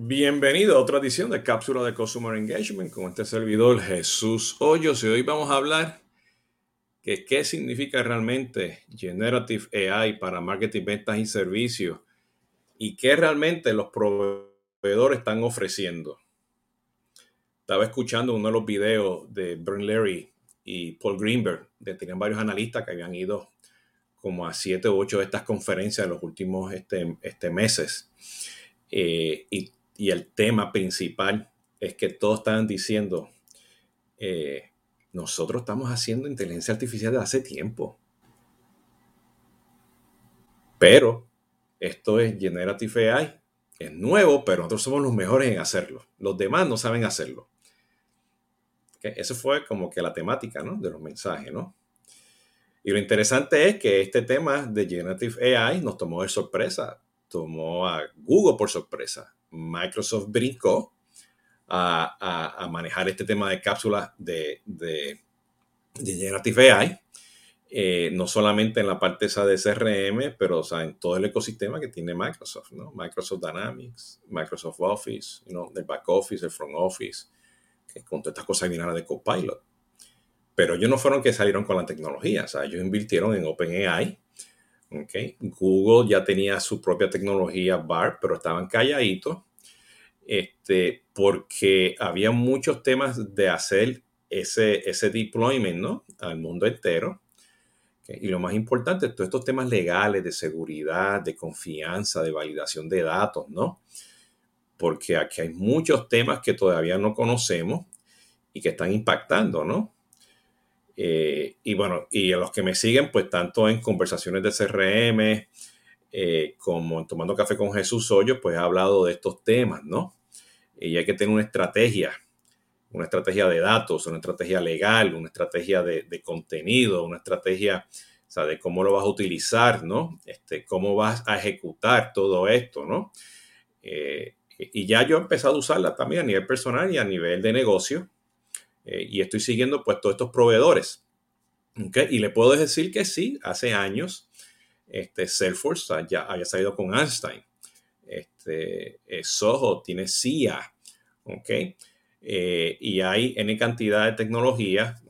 Bienvenido a otra edición de Cápsula de Customer Engagement con este servidor Jesús Hoyos y hoy vamos a hablar de qué significa realmente Generative AI para marketing, ventas y servicios y qué realmente los proveedores están ofreciendo. Estaba escuchando uno de los videos de Bern Larry y Paul Greenberg, de tenían varios analistas que habían ido como a siete u ocho de estas conferencias en los últimos este, este meses. Eh, y y el tema principal es que todos estaban diciendo, eh, nosotros estamos haciendo inteligencia artificial desde hace tiempo. Pero esto es Generative AI, es nuevo, pero nosotros somos los mejores en hacerlo. Los demás no saben hacerlo. Eso fue como que la temática de los mensajes, ¿no? Y lo interesante es que este tema de Generative AI nos tomó de sorpresa, tomó a Google por sorpresa. Microsoft brincó a, manejar este tema de cápsulas de, de, Generative AI, eh, no solamente en la parte esa de CRM, pero en todo el ecosistema que tiene Microsoft, ¿no? Microsoft Dynamics, Microsoft Office, ¿no? el back office, el front office, con todas estas cosas vinieron de Copilot. Pero ellos no fueron que salieron con la tecnología, o sea, ellos invirtieron en OpenAI, Okay. Google ya tenía su propia tecnología BART, pero estaban calladitos este, porque había muchos temas de hacer ese, ese deployment ¿no? al mundo entero. Y lo más importante, todos estos temas legales de seguridad, de confianza, de validación de datos, ¿no? Porque aquí hay muchos temas que todavía no conocemos y que están impactando, ¿no? Eh, y bueno, y a los que me siguen, pues tanto en conversaciones de CRM eh, como en Tomando Café con Jesús Hoyo, pues he hablado de estos temas, ¿no? Y hay que tener una estrategia, una estrategia de datos, una estrategia legal, una estrategia de, contenido, una estrategia o sea, de cómo lo vas a utilizar, ¿no? Este, cómo vas a ejecutar todo esto, ¿no? Eh, y ya yo he empezado a usarla también a nivel personal y a nivel de negocio. Eh, y estoy siguiendo pues todos estos proveedores. Y le puedo decir que sí, hace años este, Salesforce ya había salido con Einstein. Este, eh, Soho tiene CIA. ¿ok? Eh, y hay N cantidad de tecnologías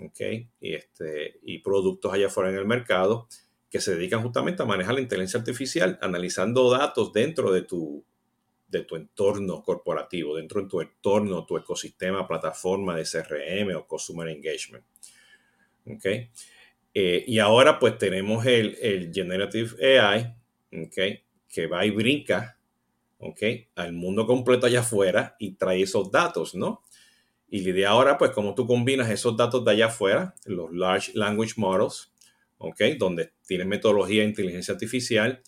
y, este, y productos allá afuera en el mercado que se dedican justamente a manejar la inteligencia artificial, analizando datos dentro de tu, de tu entorno corporativo, dentro de tu entorno, tu ecosistema, plataforma de CRM o Customer Engagement. ¿Ok? Eh, y ahora pues tenemos el, el Generative AI, ¿ok? Que va y brinca, ¿ok? Al mundo completo allá afuera y trae esos datos, ¿no? Y la idea ahora pues cómo tú combinas esos datos de allá afuera, los Large Language Models, ¿ok? Donde tienes metodología de inteligencia artificial,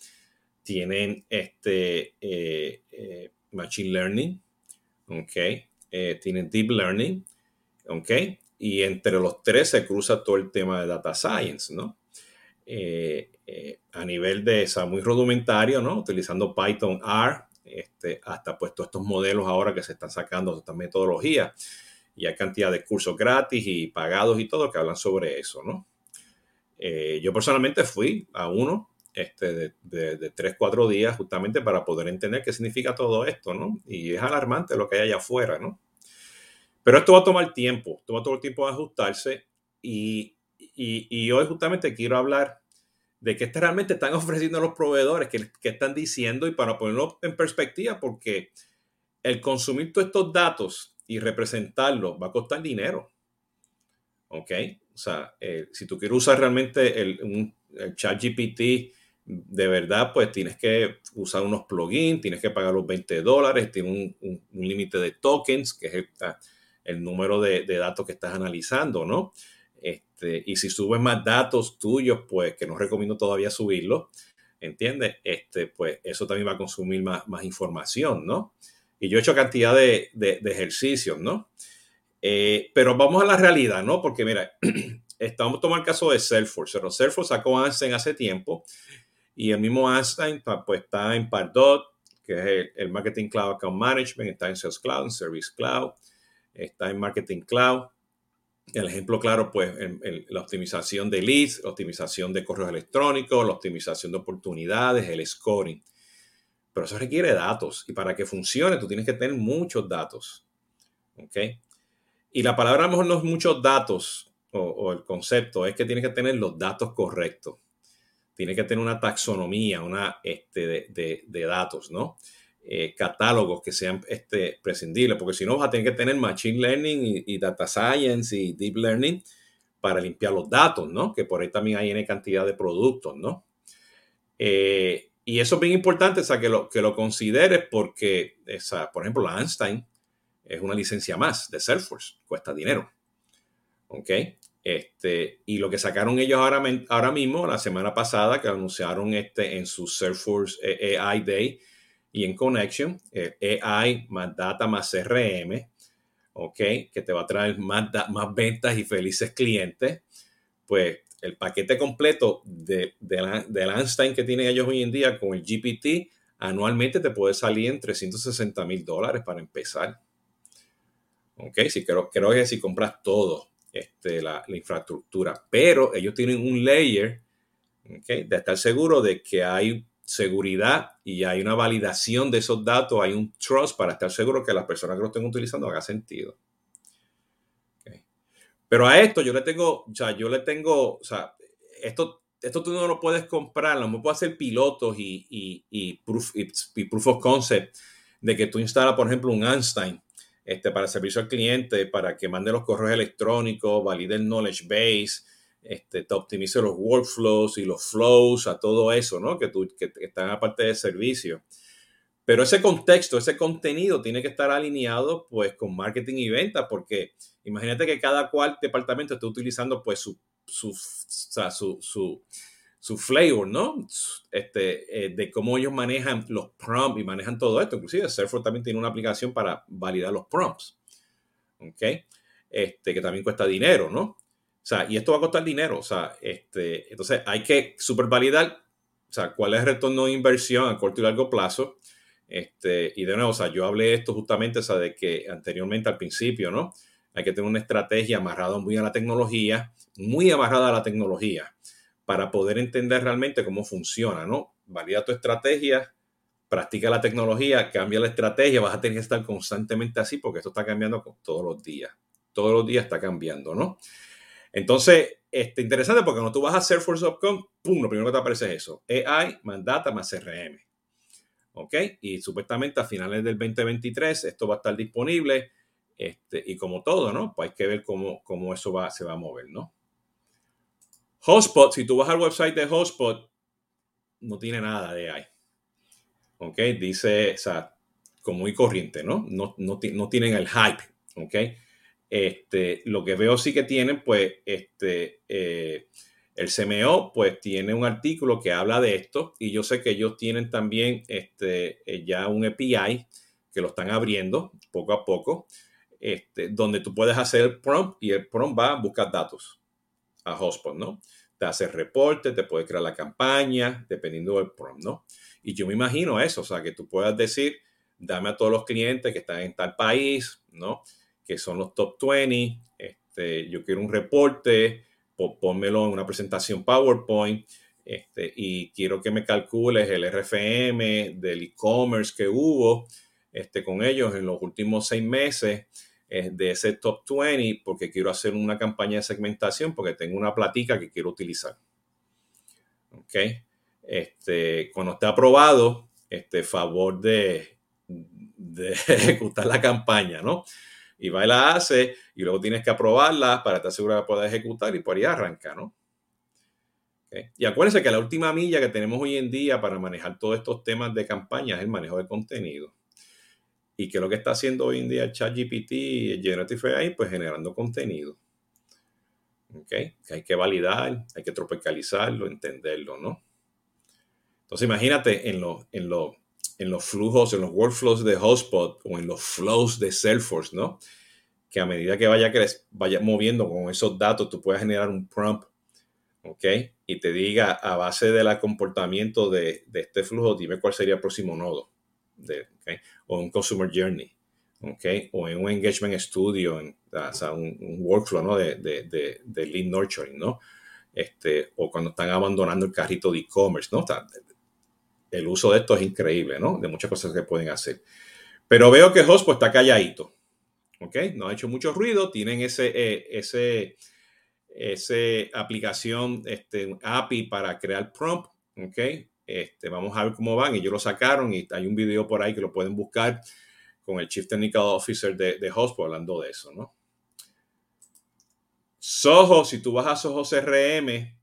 tienen este eh, eh, Machine Learning, ¿ok? Eh, tienen Deep Learning, ¿ok? Y entre los tres se cruza todo el tema de Data Science, ¿no? a nivel de, esa muy rudimentario, ¿no? Utilizando Python R, este, hasta pues todos estos modelos ahora que se están sacando, estas metodologías, y hay cantidad de cursos gratis y pagados y todo que hablan sobre eso, ¿no? yo personalmente fui a uno este, de, de, de, tres, cuatro días justamente para poder entender qué significa todo esto, ¿no? Y es alarmante lo que hay allá afuera, ¿no? Pero esto va a tomar tiempo, esto va a tomar tiempo de ajustarse y, y, hoy justamente quiero hablar de qué realmente están ofreciendo los proveedores, qué, qué están diciendo y para ponerlo en perspectiva, porque el consumir todos estos datos y representarlos va a costar dinero. ¿Ok? O sea, eh, si tú quieres usar realmente el, el chat GPT de verdad, pues tienes que usar unos plugins, tienes que pagar los 20 dólares, tiene un, límite de tokens, que es el, número de, datos que estás analizando, ¿no? Este, y si subes más datos tuyos, pues que no recomiendo todavía subirlo, ¿entiendes? Este, pues eso también va a consumir más, más información, ¿no? Y yo he hecho cantidad de, ejercicios, ¿no? Eh, pero vamos a la realidad, ¿no? Porque mira, estamos tomando el caso de Salesforce. Pero Salesforce sacó Einstein hace tiempo y el mismo Einstein pues, está en Pardot, que es el, Marketing Cloud Account Management, está en Sales Cloud, en Service Cloud, está en Marketing Cloud. El ejemplo claro, pues, la optimización de leads, la optimización de correos electrónicos, la optimización de oportunidades, el scoring. pero eso requiere datos y para que funcione tú tienes que tener muchos datos. ¿Ok? Y la palabra a lo mejor no es muchos datos o, el concepto, es que tienes que tener los datos correctos. Tienes que tener una taxonomía, una este, de, datos, ¿no? Eh, catálogos que sean este, prescindibles, porque si no vas a tener que tener Machine Learning y, Data Science y Deep Learning para limpiar los datos, ¿no? Que por ahí también hay una cantidad de productos, ¿no? Eh, y eso es bien importante, o sea, que lo, que lo consideres porque, esa, por ejemplo, la Einstein es una licencia más de Salesforce, cuesta dinero. ¿Ok? Este, y lo que sacaron ellos ahora, ahora mismo, la semana pasada, que anunciaron este en su Salesforce eh, AI Day y en Connection, eh, AI más data más CRM, ¿ok? Que te va a traer más, más ventas y felices clientes. Pues el paquete completo de, de, del Einstein que tienen ellos hoy en día con el GPT, anualmente te puede salir en 360 mil dólares para empezar. ¿Ok? Si creo, creo que si compras todo, este, la, infraestructura, pero ellos tienen un layer de estar seguro de que hay seguridad y hay una validación de esos datos, hay un trust para estar seguro que las personas que lo estén utilizando haga sentido. Pero a esto yo le tengo, o sea, yo le tengo, o sea, esto, esto tú no lo puedes comprar, no puedo hacer pilotos y, y, y, proof, y, proof of concept de que tú instalas, por ejemplo, un Einstein este, para servicio al cliente, para que mande los correos electrónicos, valide el knowledge base, este, te optimice los workflows y los flows, a todo eso, ¿no? Que, tú, que, están aparte de servicio. Pero ese contexto, ese contenido tiene que estar alineado pues con marketing y venta, porque imagínate que cada cual departamento esté utilizando pues su, su, su, su, flavor, ¿no? Este, eh, de cómo ellos manejan los prompts y manejan todo esto. Inclusive Salesforce también tiene una aplicación para validar los prompts, ¿ok? Este, que también cuesta dinero, ¿no? O sea, y esto va a costar dinero, o sea, este, entonces hay que super validar, o sea, cuál es el retorno de inversión a corto y largo plazo este, y de nuevo, o sea, yo hablé esto justamente, o sea, de que anteriormente al principio, ¿no? Hay que tener una estrategia amarrada muy a la tecnología, muy amarrada a la tecnología, para poder entender realmente cómo funciona, ¿no? Valida tu estrategia, practica la tecnología, cambia la estrategia, vas a tener que estar constantemente así porque esto está cambiando todos los días. Todos los días está cambiando, ¿no? Entonces, este, interesante porque cuando tú vas a Salesforce.com, pum, lo primero que te aparece es eso. AI más data más CRM. ¿ok? Y supuestamente a finales del 2023 esto va a estar disponible este, y como todo, ¿no? Pues hay que ver cómo, cómo eso va, se va a mover, ¿no? Hotspot, si tú vas al website de Hotspot, no tiene nada de AI. ¿Ok? Dice, o sea, como y corriente, ¿no? No, no, no tienen el hype, ¿ok? Este, lo que veo sí que tienen, pues, este, eh, el CMO pues tiene un artículo que habla de esto y yo sé que ellos tienen también este, eh, ya un API que lo están abriendo poco a poco, este, donde tú puedes hacer el prompt y el prompt va a buscar datos a Hotspot, ¿no? Te hace reporte, te puede crear la campaña, dependiendo del prompt, ¿no? Y yo me imagino eso, o sea, que tú puedas decir, dame a todos los clientes que están en tal país, ¿no? Que son los top 20, este, yo quiero un reporte, pónmelo en una presentación PowerPoint este, y quiero que me calcules el RFM del e-commerce que hubo este, con ellos en los últimos seis meses de ese top 20 porque quiero hacer una campaña de segmentación porque tengo una platica que quiero utilizar. ¿Ok? Este, cuando esté aprobado, este favor de, ejecutar la campaña, ¿no? y va y la hace y luego tienes que aprobarla para estar seguro de poder ejecutar y por ahí arranca, ¿no? Y acuérdense que la última milla que tenemos hoy en día para manejar todos estos temas de campaña es el manejo de contenido. Y que lo que está haciendo hoy en día el ChatGPT y el Generative AI, pues generando contenido. ¿Ok? Que hay que validar, hay que tropicalizarlo, entenderlo, ¿no? Entonces imagínate en, en, en los flujos, en los workflows de Hotspot o en los flows de Salesforce, ¿no? Que a medida que vaya, vaya moviendo con esos datos, tú puedes generar un prompt, ¿ok? Y te diga a base del comportamiento de, este flujo, dime cuál sería el próximo nodo, o un Customer Journey, ¿ok? O en un Engagement Studio, o sea, un, workflow, ¿no? De, de, de, lead nurturing, ¿no? Este, o cuando están abandonando el carrito de e-commerce, ¿no? el uso de esto es increíble, ¿no? De muchas cosas que pueden hacer. Pero veo que Host pues, está calladito. ¿Ok? No ha hecho mucho ruido. Tienen ese, eh, ese, ese aplicación, este, API para crear prompt. ¿Ok? Este, vamos a ver cómo van. Ellos lo sacaron y hay un video por ahí que lo pueden buscar con el Chief Technical Officer de, de Host pues, hablando de eso, ¿no? Soho, si tú vas a Soho CRM,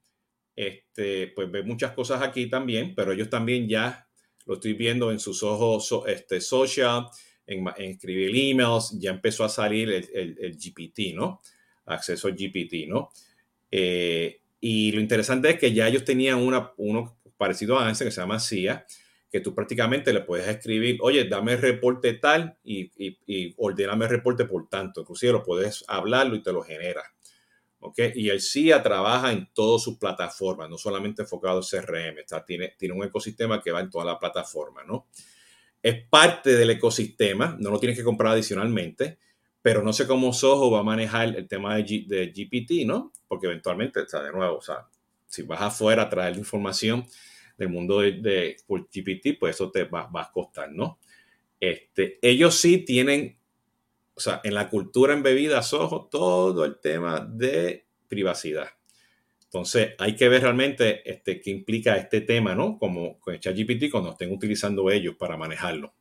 este, pues ves muchas cosas aquí también, pero ellos también ya lo estoy viendo en sus ojos este, social, en, escribir emails, ya empezó a salir el, GPT, ¿no? Acceso al GPT, ¿no? Eh, y lo interesante es que ya ellos tenían una, uno parecido a ANSE que se llama CIA, que tú prácticamente le puedes escribir, oye, dame el reporte tal y, y, y ordéname el reporte por tanto. Inclusive lo puedes hablarlo y te lo genera. Y el CIA trabaja en todas sus plataformas, no solamente enfocado en CRM, está, tiene, tiene un ecosistema que va en toda la plataforma, ¿no? Es parte del ecosistema, no lo tienes que comprar adicionalmente, pero no sé cómo Soho va a manejar el tema de, de GPT, ¿no? Porque eventualmente, o sea, de nuevo, o sea, si vas afuera a traer información del mundo de, de GPT, pues eso te va, va, a costar, ¿no? Este, ellos sí tienen o sea, en la cultura en bebidas, ojo, todo el tema de privacidad. Entonces, hay que ver realmente este, qué implica este tema, ¿no? Como con ChatGPT cuando estén utilizando ellos para manejarlo.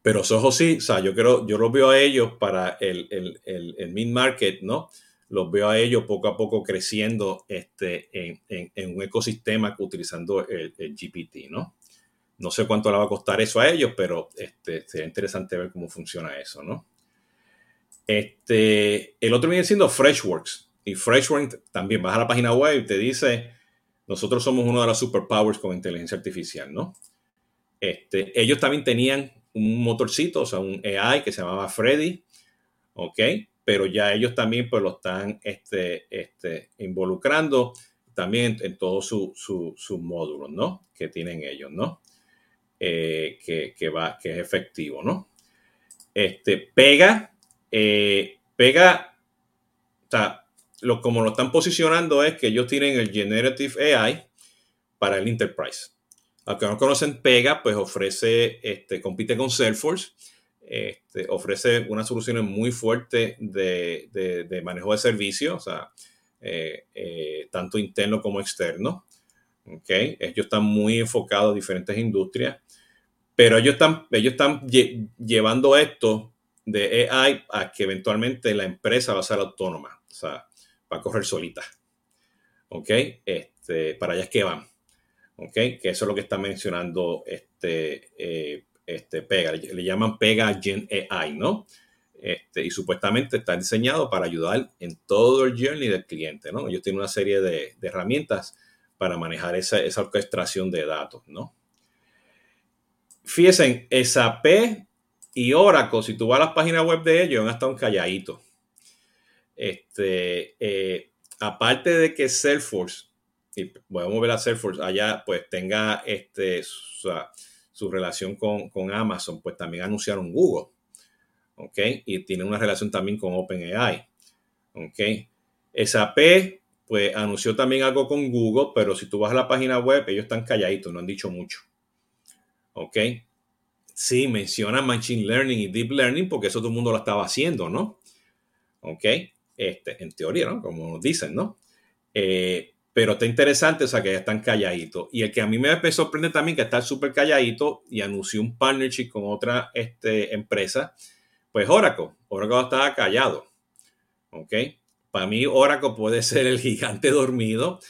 Pero ojo sí, o sea, yo creo, yo los veo a ellos para el, el, el, mid-market, ¿no? Los veo a ellos poco a poco creciendo este, en, un ecosistema utilizando el, GPT, ¿no? No sé cuánto le va a costar eso a ellos, pero este, sería interesante ver cómo funciona eso, ¿no? Este, el otro viene siendo Freshworks. Y Freshworks también vas a la página web y te dice, nosotros somos uno de los superpowers con inteligencia artificial, ¿no? Este, ellos también tenían un motorcito, o sea, un AI que se llamaba Freddy, ¿ok? Pero ya ellos también pues lo están este, este, involucrando también en, todos sus módulos, ¿no? Que tienen ellos, ¿no? Eh, que, va, que es efectivo, ¿no? Este, pega, eh, pega, o lo, como lo están posicionando es que ellos tienen el Generative AI para el Enterprise. Aunque no conocen Pega, pues ofrece, este, compite con Salesforce, este, ofrece unas soluciones muy fuertes de, manejo de servicios, sea, eh, tanto interno como externo. Okay. Ellos están muy enfocados a diferentes industrias. Pero ellos están, ellos están llevando esto de AI a que eventualmente la empresa va a ser autónoma, o sea, va a correr solita. Este, para allá es que van. ¿Ok? Que eso es lo que está mencionando este, eh, este Pega. Le, llaman Pega Gen AI, ¿no? Este, y supuestamente está diseñado para ayudar en todo el journey del cliente, ¿no? Ellos tienen una serie de, herramientas para manejar esa, esa orquestación de datos, ¿no? fíjense, SAP y Oracle, si tú vas a las páginas web de ellos, han estado calladitos. Este, eh, aparte de que Salesforce, y podemos ver a Salesforce allá, pues tenga este, su, relación con, Amazon, pues también anunciaron Google. ¿Ok? Y tiene una relación también con OpenAI. ¿Ok? SAP, pues anunció también algo con Google, pero si tú vas a la página web, ellos están calladitos, no han dicho mucho. ¿Ok? Sí, menciona Machine Learning y Deep Learning porque eso todo el mundo lo estaba haciendo, ¿no? ¿Ok? Este, en teoría, ¿no? Como dicen, ¿no? Eh, pero está interesante, o sea, que ya están calladitos. Y el que a mí me sorprende también que está súper calladito y anunció un partnership con otra este, empresa, pues Oracle. Oracle estaba callado. ¿Ok? Para mí Oracle puede ser el gigante dormido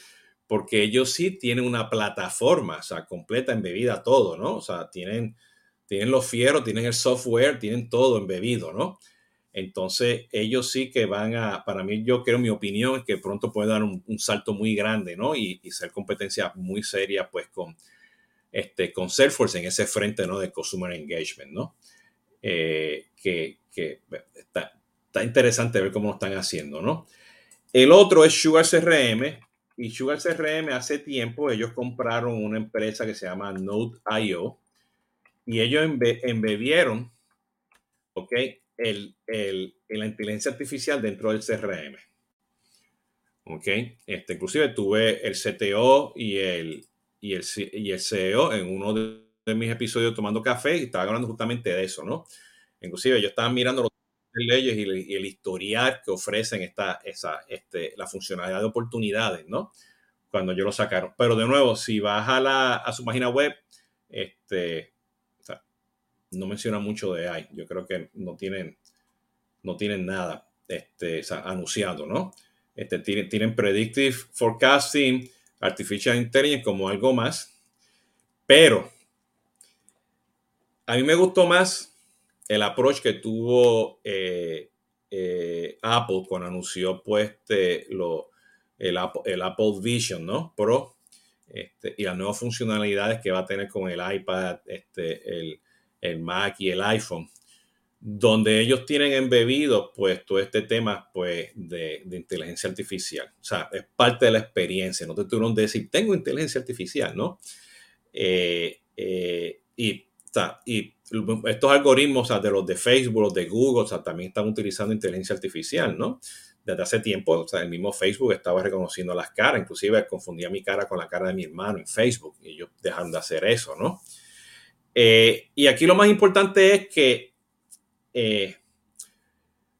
porque ellos sí tienen una plataforma, o sea, completa, embebida todo, ¿no? O sea, tienen, tienen los fieros, tienen el software, tienen todo embebido, ¿no? Entonces, ellos sí que van a, para mí, yo creo, mi opinión es que pronto puede dar un, salto muy grande, ¿no? Y, ser competencia muy seria, pues, con, este, con Salesforce en ese frente, ¿no? De Consumer Engagement, ¿no? Eh, que, que está, está, interesante ver cómo lo están haciendo, ¿no? El otro es Sugar CRM, y Sugar CRM hace tiempo ellos compraron una empresa que se llama Node.io y ellos embebieron, ¿ok? El, el, la inteligencia artificial dentro del CRM. ¿Ok? Este, inclusive tuve el CTO y el, y, el, y el CEO en uno de, mis episodios tomando café y estaba hablando justamente de eso, ¿no? Inclusive yo estaba mirando los leyes y, el historial que ofrecen esta, esa, este, la funcionalidad de oportunidades, ¿no? Cuando yo lo sacaron. Pero de nuevo, si vas a, la, a su página web, este, no menciona mucho de AI. Yo creo que no tienen, no tienen nada este, anunciado, ¿no? Este, tienen, tienen Predictive Forecasting, Artificial Intelligence como algo más. Pero a mí me gustó más el approach que tuvo eh, eh, Apple cuando anunció pues, este, lo, el, Apple, Vision ¿no? Pro este, y las nuevas funcionalidades que va a tener con el iPad, este, el, el Mac y el iPhone, donde ellos tienen embebido pues todo este tema pues de, inteligencia artificial. O sea, es parte de la experiencia, no te tuvieron de decir, tengo inteligencia artificial, ¿no? Eh, eh, y, y estos algoritmos de los de Facebook, los de Google, o también están utilizando inteligencia artificial, ¿no? Desde hace tiempo, o el mismo Facebook estaba reconociendo las caras, inclusive confundía mi cara con la cara de mi hermano en Facebook y ellos dejaron de hacer eso, ¿no? Eh, y aquí lo más importante es que eh,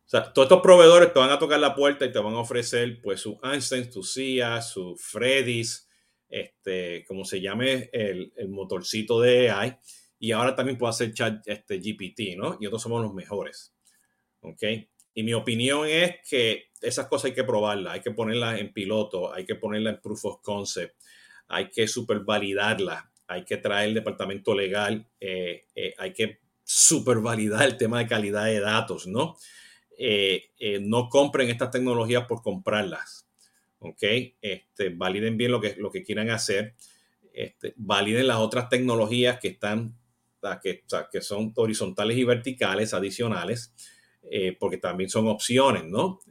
todos estos proveedores te van a tocar la puerta y te van a ofrecer pues su Einstein, tu CIA, su Freddy's, este, como se llame el, motorcito de AI. Y ahora también puedo hacer chat este, GPT, ¿no? Y nosotros somos los mejores. ¿Ok? Y mi opinión es que esas cosas hay que probarlas, hay que ponerlas en piloto, hay que ponerlas en proof of concept, hay que supervalidarlas hay que traer el departamento legal, eh, eh, hay que supervalidar el tema de calidad de datos, ¿no? Eh, no compren estas tecnologías por comprarlas, ¿ok? Este, validen bien lo que, lo que quieran hacer, este, validen las otras tecnologías que están, que, que son horizontales y verticales adicionales, porque también son opciones, ¿no?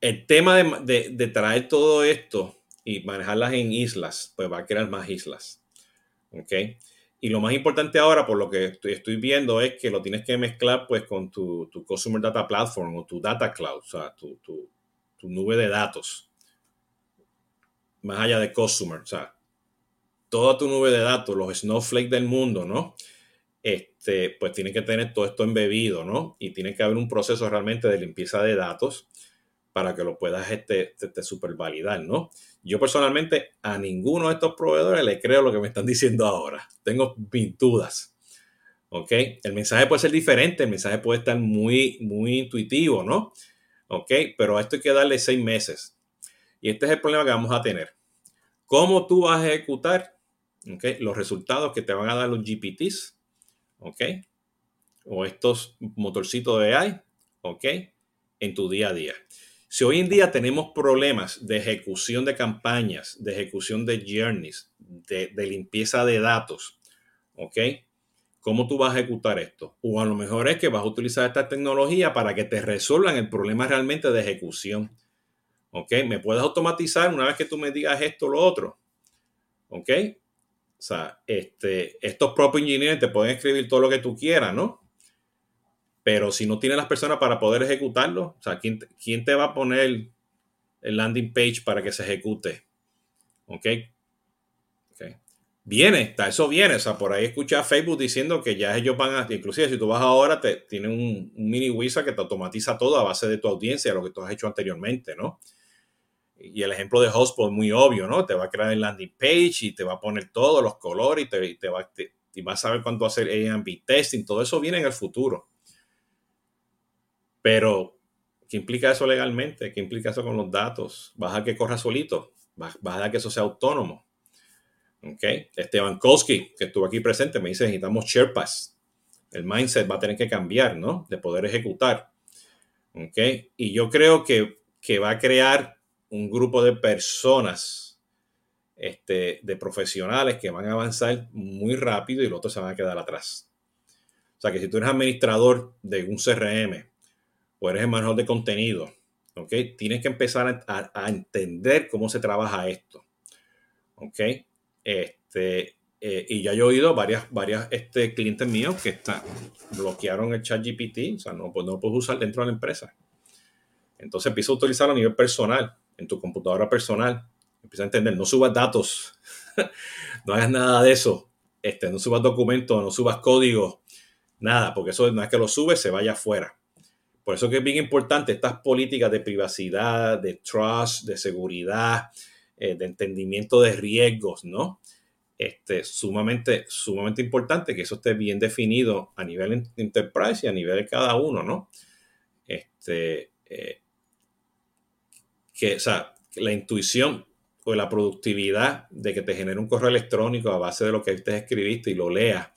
el tema de traer todo esto y manejarlas en islas, pues va a crear más islas. ¿Ok? Y lo más importante ahora, por lo que estoy, viendo, es que lo tienes que mezclar pues con tu, tu Customer Data Platform o tu Data Cloud, o sea, tu, tu, nube de datos. Más allá de Customer, o sea, toda tu nube de datos, los Snowflake del mundo, ¿no? Este, pues tiene que tener todo esto embebido, ¿no? Y tiene que haber un proceso realmente de limpieza de datos para que lo puedas este, este, super validar, ¿no? Yo personalmente a ninguno de estos proveedores le creo lo que me están diciendo ahora. Tengo mis dudas. ¿Ok? El mensaje puede ser diferente, el mensaje puede estar muy, muy intuitivo, ¿no? ¿Ok? Pero a esto hay que darle seis meses. Y este es el problema que vamos a tener. ¿Cómo tú vas a ejecutar los resultados que te van a dar los GPTs? ¿Ok? O estos motorcitos de AI, ¿ok? En tu día a día. Si hoy en día tenemos problemas de ejecución de campañas, de ejecución de journeys, de, limpieza de datos, ¿ok? ¿Cómo tú vas a ejecutar esto? O a lo mejor es que vas a utilizar esta tecnología para que te resuelvan el problema realmente de ejecución. ¿Ok? ¿Me puedes automatizar una vez que tú me digas esto o lo otro? ¿Ok? O sea, este, estos propios engineers te pueden escribir todo lo que tú quieras, ¿no? Pero si no tienes las personas para poder ejecutarlo, o sea, ¿quién, quién te va a poner el landing page para que se ejecute? ¿Ok? okay. Viene, eso viene. O sea, por ahí escucha Facebook diciendo que ya ellos van a, inclusive si tú vas ahora, te tiene un, mini wizard que te automatiza todo a base de tu audiencia, lo que tú has hecho anteriormente, ¿no? Y el ejemplo de Hotspot es muy obvio, ¿no? Te va a crear el landing page y te va a poner todos los colores y te, va, vas a saber cuánto hacer A&B testing. Todo eso viene en el futuro. Pero, ¿qué implica eso legalmente? ¿Qué implica eso con los datos? ¿Vas a que corra solito? ¿Vas, a que eso sea autónomo? ¿Ok? Esteban Koski, que estuvo aquí presente, me dice, necesitamos Sherpas. El mindset va a tener que cambiar, ¿no? De poder ejecutar. ¿Ok? Y yo creo que, que va a crear un grupo de personas, este, de profesionales que van a avanzar muy rápido y los otros se van a quedar atrás. O sea que si tú eres administrador de un CRM o eres el manejador de contenido, ¿ok? Tienes que empezar a, entender cómo se trabaja esto, ¿ok? Este, eh, y ya he oído varias, varias este, clientes míos que está, bloquearon el chat GPT, o sea, no, pues no lo puedes usar dentro de la empresa. Entonces empiezo a utilizarlo a nivel personal. en tu computadora personal. Empieza a entender, no subas datos, no hagas nada de eso, este, no subas documentos, no subas códigos, nada, porque eso no es que lo subes, se vaya afuera. Por eso que es bien importante estas políticas de privacidad, de trust, de seguridad, eh, de entendimiento de riesgos, ¿no? Este, sumamente, sumamente importante que eso esté bien definido a nivel enterprise y a nivel de cada uno, ¿no? Este, eh, que, o sea, la intuición o la productividad de que te genere un correo electrónico a base de lo que te escribiste y lo leas,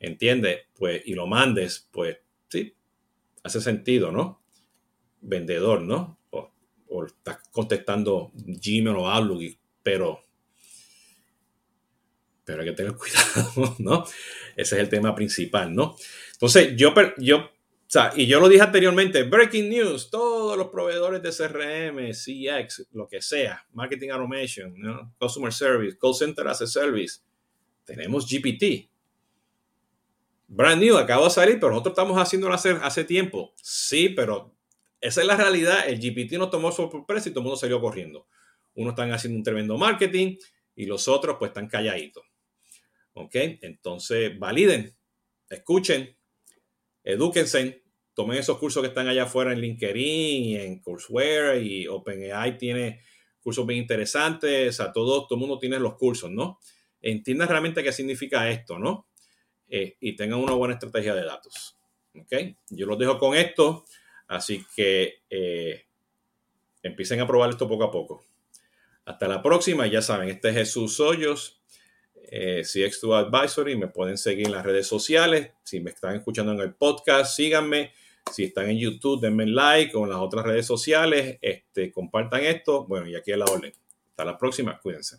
¿entiendes? Pues, y lo mandes, pues sí, hace sentido, ¿no? Vendedor, ¿no? O, estás contestando Gmail o Outlook, pero, pero hay que tener cuidado, ¿no? Ese es el tema principal, ¿no? Entonces, yo, yo y yo lo dije anteriormente, breaking news, todos los proveedores de CRM, CX, lo que sea, marketing automation, customer service, call center as a service, tenemos GPT. Brand new, acaba de salir, pero nosotros estamos haciéndolo hace, hace tiempo. Sí, pero esa es la realidad. El GPT nos tomó sorpresa y todo el mundo salió corriendo. Unos están haciendo un tremendo marketing y los otros pues están calladitos. ¿Ok? Entonces, validen, escuchen, edúquense, tomen esos cursos que están allá afuera en LinkedIn en Courseware y OpenAI tiene cursos bien interesantes, o sea, todo, todo el mundo tiene los cursos, ¿no? Entiendan realmente qué significa esto, ¿no? Eh, y tengan una buena estrategia de datos, ¿ok? Yo los dejo con esto, así que eh, empiecen a probar esto poco a poco. Hasta la próxima, ya saben, este es Jesús Hoyos eh, CX2 Advisory. Me pueden seguir en las redes sociales. Si me están escuchando en el podcast, síganme. Si están en YouTube, denme like o en las otras redes sociales. Este, compartan esto. Bueno, y aquí es la orden. Hasta la próxima. Cuídense.